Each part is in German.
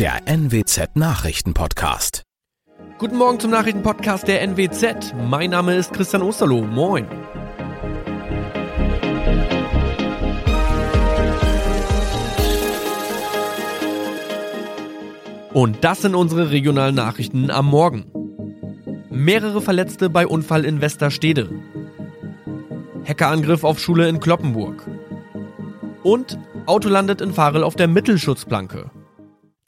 der NWZ Nachrichtenpodcast. Guten Morgen zum Nachrichtenpodcast der NWZ. Mein Name ist Christian Osterloh. Moin. Und das sind unsere regionalen Nachrichten am Morgen. Mehrere Verletzte bei Unfall in Westerstede. Hackerangriff auf Schule in Kloppenburg. Und Auto landet in Farel auf der Mittelschutzplanke.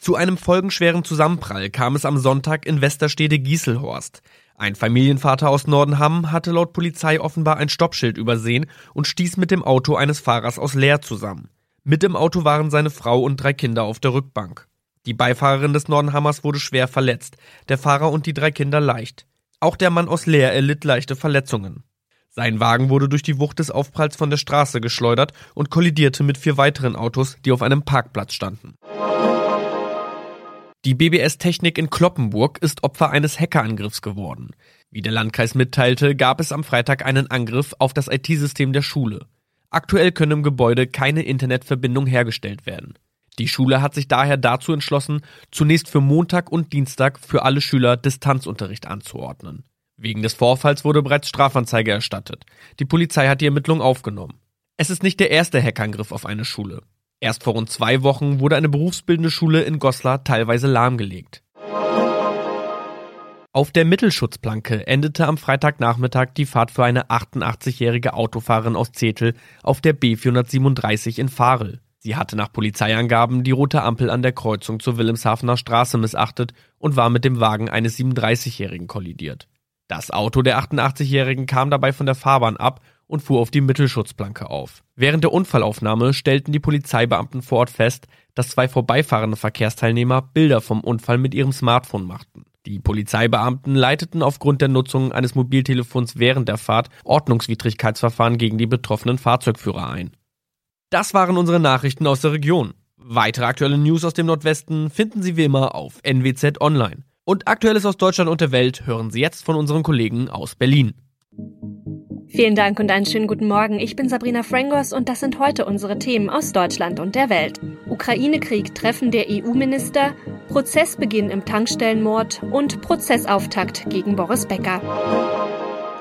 Zu einem folgenschweren Zusammenprall kam es am Sonntag in Westerstede Gieselhorst. Ein Familienvater aus Nordenham hatte laut Polizei offenbar ein Stoppschild übersehen und stieß mit dem Auto eines Fahrers aus Leer zusammen. Mit im Auto waren seine Frau und drei Kinder auf der Rückbank. Die Beifahrerin des Nordenhammers wurde schwer verletzt, der Fahrer und die drei Kinder leicht. Auch der Mann aus Leer erlitt leichte Verletzungen. Sein Wagen wurde durch die Wucht des Aufpralls von der Straße geschleudert und kollidierte mit vier weiteren Autos, die auf einem Parkplatz standen. Die BBS Technik in Kloppenburg ist Opfer eines Hackerangriffs geworden. Wie der Landkreis mitteilte, gab es am Freitag einen Angriff auf das IT-System der Schule. Aktuell können im Gebäude keine Internetverbindung hergestellt werden. Die Schule hat sich daher dazu entschlossen, zunächst für Montag und Dienstag für alle Schüler Distanzunterricht anzuordnen. Wegen des Vorfalls wurde bereits Strafanzeige erstattet. Die Polizei hat die Ermittlung aufgenommen. Es ist nicht der erste Hackangriff auf eine Schule. Erst vor rund zwei Wochen wurde eine berufsbildende Schule in Goslar teilweise lahmgelegt. Auf der Mittelschutzplanke endete am Freitagnachmittag die Fahrt für eine 88-jährige Autofahrerin aus Zetel auf der B437 in Farel. Sie hatte nach Polizeiangaben die rote Ampel an der Kreuzung zur Wilhelmshavener Straße missachtet und war mit dem Wagen eines 37-Jährigen kollidiert. Das Auto der 88-Jährigen kam dabei von der Fahrbahn ab und fuhr auf die Mittelschutzplanke auf. Während der Unfallaufnahme stellten die Polizeibeamten vor Ort fest, dass zwei vorbeifahrende Verkehrsteilnehmer Bilder vom Unfall mit ihrem Smartphone machten. Die Polizeibeamten leiteten aufgrund der Nutzung eines Mobiltelefons während der Fahrt Ordnungswidrigkeitsverfahren gegen die betroffenen Fahrzeugführer ein. Das waren unsere Nachrichten aus der Region. Weitere aktuelle News aus dem Nordwesten finden Sie wie immer auf NWZ Online. Und Aktuelles aus Deutschland und der Welt hören Sie jetzt von unseren Kollegen aus Berlin. Vielen Dank und einen schönen guten Morgen. Ich bin Sabrina Frangos und das sind heute unsere Themen aus Deutschland und der Welt. Ukraine-Krieg, Treffen der EU-Minister, Prozessbeginn im Tankstellenmord und Prozessauftakt gegen Boris Becker.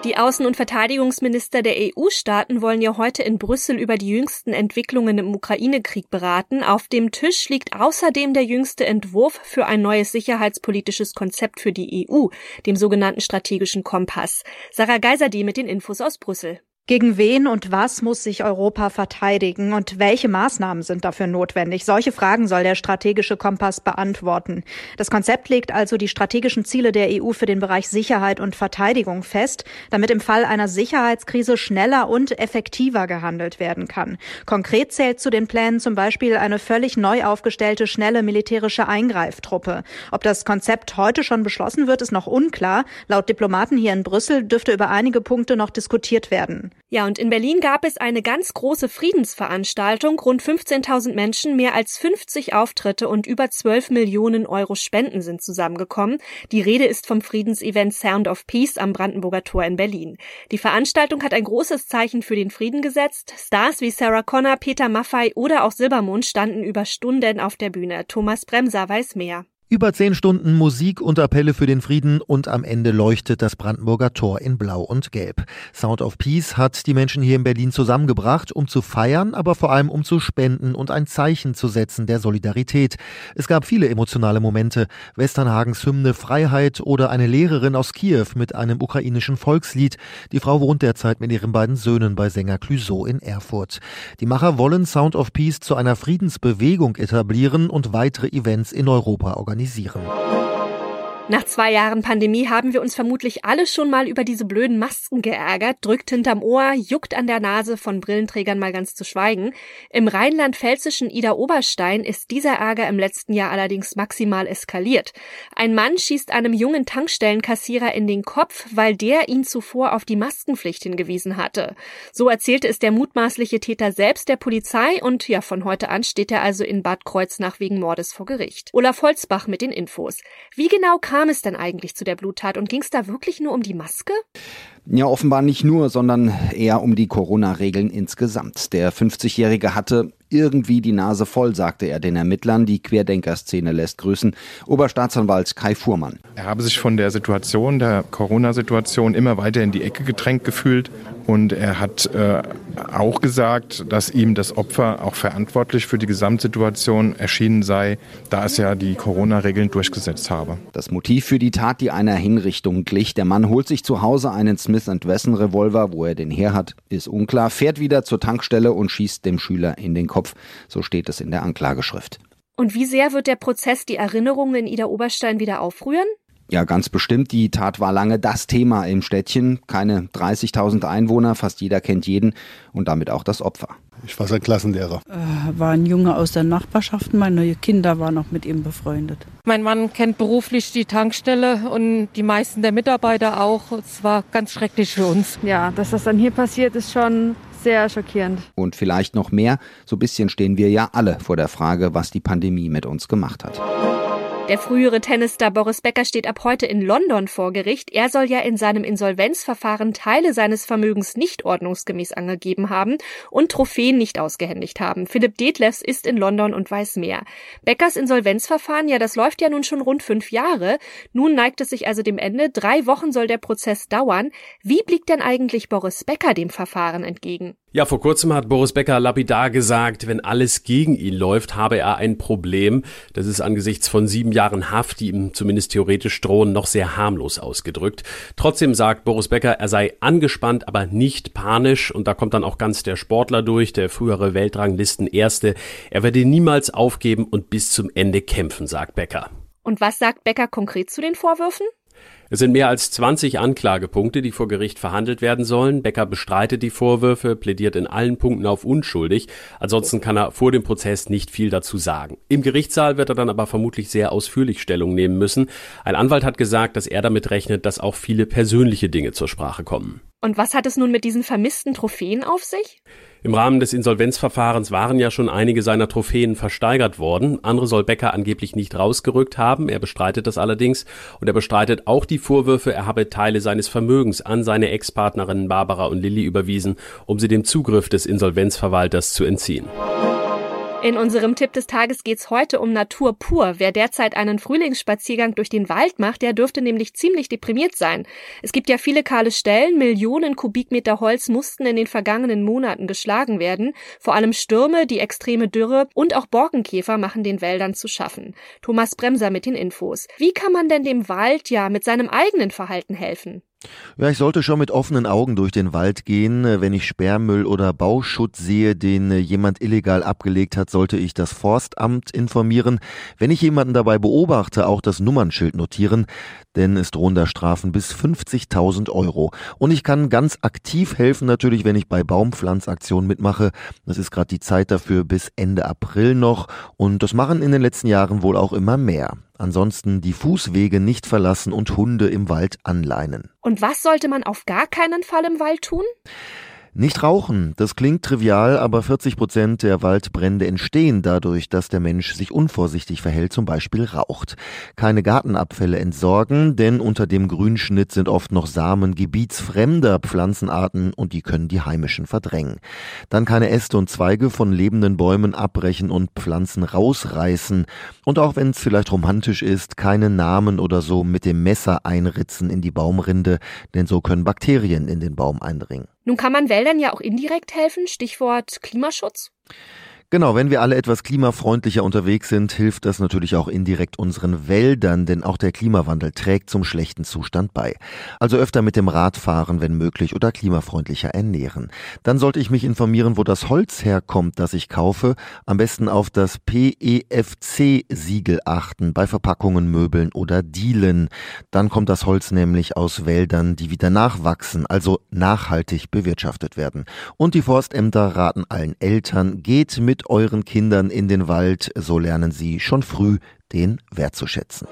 Die Außen- und Verteidigungsminister der EU-Staaten wollen ja heute in Brüssel über die jüngsten Entwicklungen im Ukraine-Krieg beraten. Auf dem Tisch liegt außerdem der jüngste Entwurf für ein neues sicherheitspolitisches Konzept für die EU, dem sogenannten strategischen Kompass. Sarah Geiserde mit den Infos aus Brüssel. Gegen wen und was muss sich Europa verteidigen und welche Maßnahmen sind dafür notwendig? Solche Fragen soll der strategische Kompass beantworten. Das Konzept legt also die strategischen Ziele der EU für den Bereich Sicherheit und Verteidigung fest, damit im Fall einer Sicherheitskrise schneller und effektiver gehandelt werden kann. Konkret zählt zu den Plänen zum Beispiel eine völlig neu aufgestellte schnelle militärische Eingreiftruppe. Ob das Konzept heute schon beschlossen wird, ist noch unklar. Laut Diplomaten hier in Brüssel dürfte über einige Punkte noch diskutiert werden. Ja, und in Berlin gab es eine ganz große Friedensveranstaltung, rund 15.000 Menschen, mehr als 50 Auftritte und über 12 Millionen Euro Spenden sind zusammengekommen. Die Rede ist vom Friedensevent Sound of Peace am Brandenburger Tor in Berlin. Die Veranstaltung hat ein großes Zeichen für den Frieden gesetzt. Stars wie Sarah Connor, Peter Maffei oder auch Silbermond standen über Stunden auf der Bühne. Thomas Bremser weiß mehr. Über zehn Stunden Musik und Appelle für den Frieden und am Ende leuchtet das Brandenburger Tor in Blau und Gelb. Sound of Peace hat die Menschen hier in Berlin zusammengebracht, um zu feiern, aber vor allem um zu spenden und ein Zeichen zu setzen der Solidarität. Es gab viele emotionale Momente. Westernhagens Hymne Freiheit oder eine Lehrerin aus Kiew mit einem ukrainischen Volkslied. Die Frau wohnt derzeit mit ihren beiden Söhnen bei Sänger Clüso in Erfurt. Die Macher wollen Sound of Peace zu einer Friedensbewegung etablieren und weitere Events in Europa organisieren organisieren. Nach zwei Jahren Pandemie haben wir uns vermutlich alle schon mal über diese blöden Masken geärgert, drückt hinterm Ohr, juckt an der Nase, von Brillenträgern mal ganz zu schweigen. Im rheinland-pfälzischen Ida Oberstein ist dieser Ärger im letzten Jahr allerdings maximal eskaliert. Ein Mann schießt einem jungen Tankstellenkassierer in den Kopf, weil der ihn zuvor auf die Maskenpflicht hingewiesen hatte. So erzählte es der mutmaßliche Täter selbst der Polizei und ja, von heute an steht er also in Bad Kreuznach wegen Mordes vor Gericht. Olaf Holzbach mit den Infos. Wie genau kam kam es denn eigentlich zu der Bluttat und ging es da wirklich nur um die Maske? Ja, offenbar nicht nur, sondern eher um die Corona-Regeln insgesamt. Der 50-Jährige hatte irgendwie die Nase voll, sagte er den Ermittlern. Die Querdenkerszene lässt grüßen. Oberstaatsanwalt Kai Fuhrmann. Er habe sich von der Situation, der Corona-Situation immer weiter in die Ecke gedrängt gefühlt und er hat äh, auch gesagt, dass ihm das Opfer auch verantwortlich für die Gesamtsituation erschienen sei, da es ja die Corona-Regeln durchgesetzt habe. Das Motiv für die Tat, die einer Hinrichtung glich. Der Mann holt sich zu Hause einen Smith Wesson Revolver, wo er den her hat, ist unklar, fährt wieder zur Tankstelle und schießt dem Schüler in den Kopf. So steht es in der Anklageschrift. Und wie sehr wird der Prozess die Erinnerungen in Ida Oberstein wieder aufrühren? Ja, ganz bestimmt. Die Tat war lange das Thema im Städtchen. Keine 30.000 Einwohner, fast jeder kennt jeden und damit auch das Opfer. Ich war sein Klassenlehrer. Äh, war ein Junge aus der Nachbarschaft. Meine Kinder waren noch mit ihm befreundet. Mein Mann kennt beruflich die Tankstelle und die meisten der Mitarbeiter auch. Es war ganz schrecklich für uns. Ja, dass das dann hier passiert, ist schon sehr schockierend. Und vielleicht noch mehr. So ein bisschen stehen wir ja alle vor der Frage, was die Pandemie mit uns gemacht hat. Der frühere Tennisstar Boris Becker steht ab heute in London vor Gericht. Er soll ja in seinem Insolvenzverfahren Teile seines Vermögens nicht ordnungsgemäß angegeben haben und Trophäen nicht ausgehändigt haben. Philipp Detlefs ist in London und weiß mehr. Beckers Insolvenzverfahren, ja, das läuft ja nun schon rund fünf Jahre. Nun neigt es sich also dem Ende. Drei Wochen soll der Prozess dauern. Wie blickt denn eigentlich Boris Becker dem Verfahren entgegen? Ja, vor kurzem hat Boris Becker lapidar gesagt, wenn alles gegen ihn läuft, habe er ein Problem. Das ist angesichts von sieben Jahren Haft, die ihm zumindest theoretisch drohen, noch sehr harmlos ausgedrückt. Trotzdem sagt Boris Becker, er sei angespannt, aber nicht panisch. Und da kommt dann auch ganz der Sportler durch, der frühere Weltranglisten Erste. Er werde niemals aufgeben und bis zum Ende kämpfen, sagt Becker. Und was sagt Becker konkret zu den Vorwürfen? Es sind mehr als 20 Anklagepunkte, die vor Gericht verhandelt werden sollen. Becker bestreitet die Vorwürfe, plädiert in allen Punkten auf unschuldig. Ansonsten kann er vor dem Prozess nicht viel dazu sagen. Im Gerichtssaal wird er dann aber vermutlich sehr ausführlich Stellung nehmen müssen. Ein Anwalt hat gesagt, dass er damit rechnet, dass auch viele persönliche Dinge zur Sprache kommen. Und was hat es nun mit diesen vermissten Trophäen auf sich? Im Rahmen des Insolvenzverfahrens waren ja schon einige seiner Trophäen versteigert worden. Andere soll Becker angeblich nicht rausgerückt haben. Er bestreitet das allerdings. Und er bestreitet auch die Vorwürfe, er habe Teile seines Vermögens an seine Ex-Partnerinnen Barbara und Lilly überwiesen, um sie dem Zugriff des Insolvenzverwalters zu entziehen. In unserem Tipp des Tages geht's heute um Natur pur. Wer derzeit einen Frühlingsspaziergang durch den Wald macht, der dürfte nämlich ziemlich deprimiert sein. Es gibt ja viele kahle Stellen, Millionen Kubikmeter Holz mussten in den vergangenen Monaten geschlagen werden. Vor allem Stürme, die extreme Dürre und auch Borkenkäfer machen den Wäldern zu schaffen. Thomas Bremser mit den Infos. Wie kann man denn dem Wald ja mit seinem eigenen Verhalten helfen? Ja, ich sollte schon mit offenen Augen durch den Wald gehen. Wenn ich Sperrmüll oder Bauschutt sehe, den jemand illegal abgelegt hat, sollte ich das Forstamt informieren. Wenn ich jemanden dabei beobachte, auch das Nummernschild notieren, denn es drohen da Strafen bis 50.000 Euro. Und ich kann ganz aktiv helfen natürlich, wenn ich bei Baumpflanzaktionen mitmache. Das ist gerade die Zeit dafür bis Ende April noch und das machen in den letzten Jahren wohl auch immer mehr. Ansonsten die Fußwege nicht verlassen und Hunde im Wald anleinen. Und was sollte man auf gar keinen Fall im Wald tun? Nicht rauchen, das klingt trivial, aber 40 Prozent der Waldbrände entstehen dadurch, dass der Mensch sich unvorsichtig verhält, zum Beispiel raucht. Keine Gartenabfälle entsorgen, denn unter dem Grünschnitt sind oft noch Samen gebietsfremder Pflanzenarten und die können die heimischen verdrängen. Dann keine Äste und Zweige von lebenden Bäumen abbrechen und Pflanzen rausreißen. Und auch wenn es vielleicht romantisch ist, keine Namen oder so mit dem Messer einritzen in die Baumrinde, denn so können Bakterien in den Baum eindringen. Nun kann man Wäldern ja auch indirekt helfen, Stichwort Klimaschutz. Genau, wenn wir alle etwas klimafreundlicher unterwegs sind, hilft das natürlich auch indirekt unseren Wäldern, denn auch der Klimawandel trägt zum schlechten Zustand bei. Also öfter mit dem Rad fahren, wenn möglich, oder klimafreundlicher ernähren. Dann sollte ich mich informieren, wo das Holz herkommt, das ich kaufe. Am besten auf das PEFC-Siegel achten, bei Verpackungen, Möbeln oder Dielen. Dann kommt das Holz nämlich aus Wäldern, die wieder nachwachsen, also nachhaltig bewirtschaftet werden. Und die Forstämter raten allen Eltern, geht mit euren Kindern in den Wald, so lernen sie schon früh den wertzuschätzen.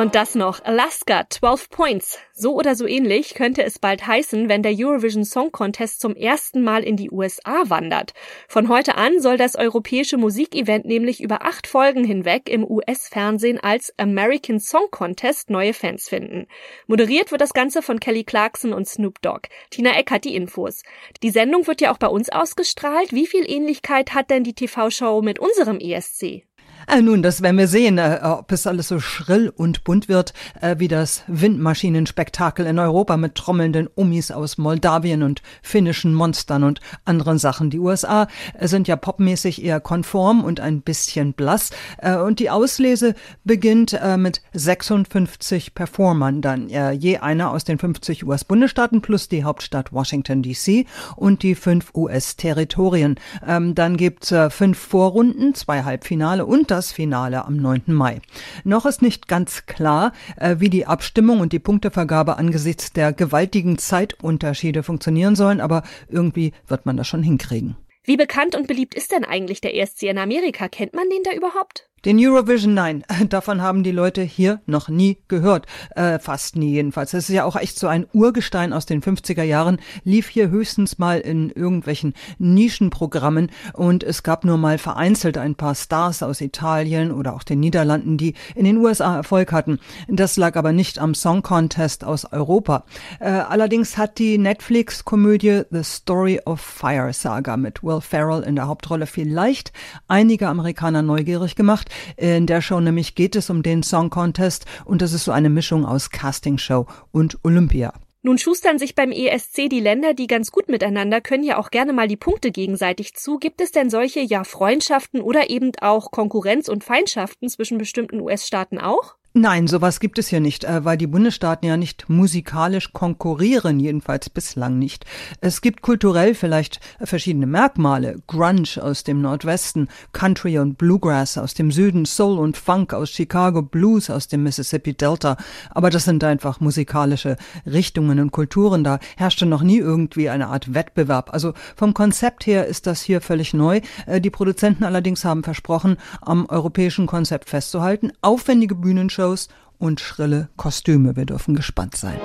Und das noch. Alaska, 12 Points. So oder so ähnlich könnte es bald heißen, wenn der Eurovision Song Contest zum ersten Mal in die USA wandert. Von heute an soll das europäische Musikevent nämlich über acht Folgen hinweg im US-Fernsehen als American Song Contest neue Fans finden. Moderiert wird das Ganze von Kelly Clarkson und Snoop Dogg. Tina Eck hat die Infos. Die Sendung wird ja auch bei uns ausgestrahlt. Wie viel Ähnlichkeit hat denn die TV-Show mit unserem ESC? Äh, nun, das werden wir sehen, äh, ob es alles so schrill und bunt wird, äh, wie das Windmaschinenspektakel in Europa mit trommelnden Umis aus Moldawien und finnischen Monstern und anderen Sachen. Die USA äh, sind ja popmäßig eher konform und ein bisschen blass. Äh, und die Auslese beginnt äh, mit 56 Performern dann, je einer aus den 50 US-Bundesstaaten plus die Hauptstadt Washington DC und die fünf US-Territorien. Ähm, dann gibt's fünf Vorrunden, zwei Halbfinale und das das Finale am 9. Mai. Noch ist nicht ganz klar, äh, wie die Abstimmung und die Punktevergabe angesichts der gewaltigen Zeitunterschiede funktionieren sollen, aber irgendwie wird man das schon hinkriegen. Wie bekannt und beliebt ist denn eigentlich der ESC in Amerika? Kennt man den da überhaupt? Den Eurovision, nein, davon haben die Leute hier noch nie gehört. Äh, fast nie jedenfalls. Das ist ja auch echt so ein Urgestein aus den 50er Jahren, lief hier höchstens mal in irgendwelchen Nischenprogrammen und es gab nur mal vereinzelt ein paar Stars aus Italien oder auch den Niederlanden, die in den USA Erfolg hatten. Das lag aber nicht am Song Contest aus Europa. Äh, allerdings hat die Netflix-Komödie The Story of Fire Saga mit Will Ferrell in der Hauptrolle vielleicht einige Amerikaner neugierig gemacht. In der Show nämlich geht es um den Song Contest und das ist so eine Mischung aus Castingshow und Olympia. Nun schustern sich beim ESC die Länder, die ganz gut miteinander können ja auch gerne mal die Punkte gegenseitig zu. Gibt es denn solche ja Freundschaften oder eben auch Konkurrenz und Feindschaften zwischen bestimmten US-Staaten auch? Nein, sowas gibt es hier nicht, äh, weil die Bundesstaaten ja nicht musikalisch konkurrieren, jedenfalls bislang nicht. Es gibt kulturell vielleicht verschiedene Merkmale. Grunge aus dem Nordwesten, Country und Bluegrass aus dem Süden, Soul und Funk aus Chicago, Blues aus dem Mississippi Delta. Aber das sind einfach musikalische Richtungen und Kulturen. Da herrschte noch nie irgendwie eine Art Wettbewerb. Also vom Konzept her ist das hier völlig neu. Äh, die Produzenten allerdings haben versprochen, am europäischen Konzept festzuhalten. Aufwendige Bühnenshows Shows und schrille Kostüme. Wir dürfen gespannt sein.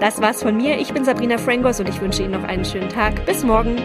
Das war's von mir. Ich bin Sabrina Frangos und ich wünsche Ihnen noch einen schönen Tag. Bis morgen.